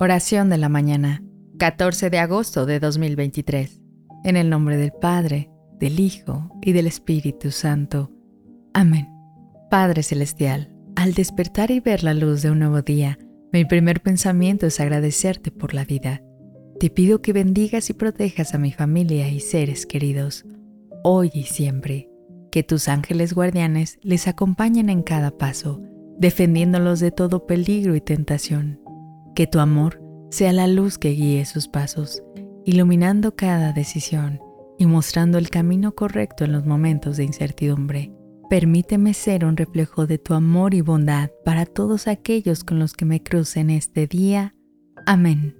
Oración de la mañana, 14 de agosto de 2023. En el nombre del Padre, del Hijo y del Espíritu Santo. Amén. Padre Celestial, al despertar y ver la luz de un nuevo día, mi primer pensamiento es agradecerte por la vida. Te pido que bendigas y protejas a mi familia y seres queridos, hoy y siempre. Que tus ángeles guardianes les acompañen en cada paso, defendiéndolos de todo peligro y tentación que tu amor sea la luz que guíe sus pasos, iluminando cada decisión y mostrando el camino correcto en los momentos de incertidumbre. Permíteme ser un reflejo de tu amor y bondad para todos aquellos con los que me crucen este día. Amén.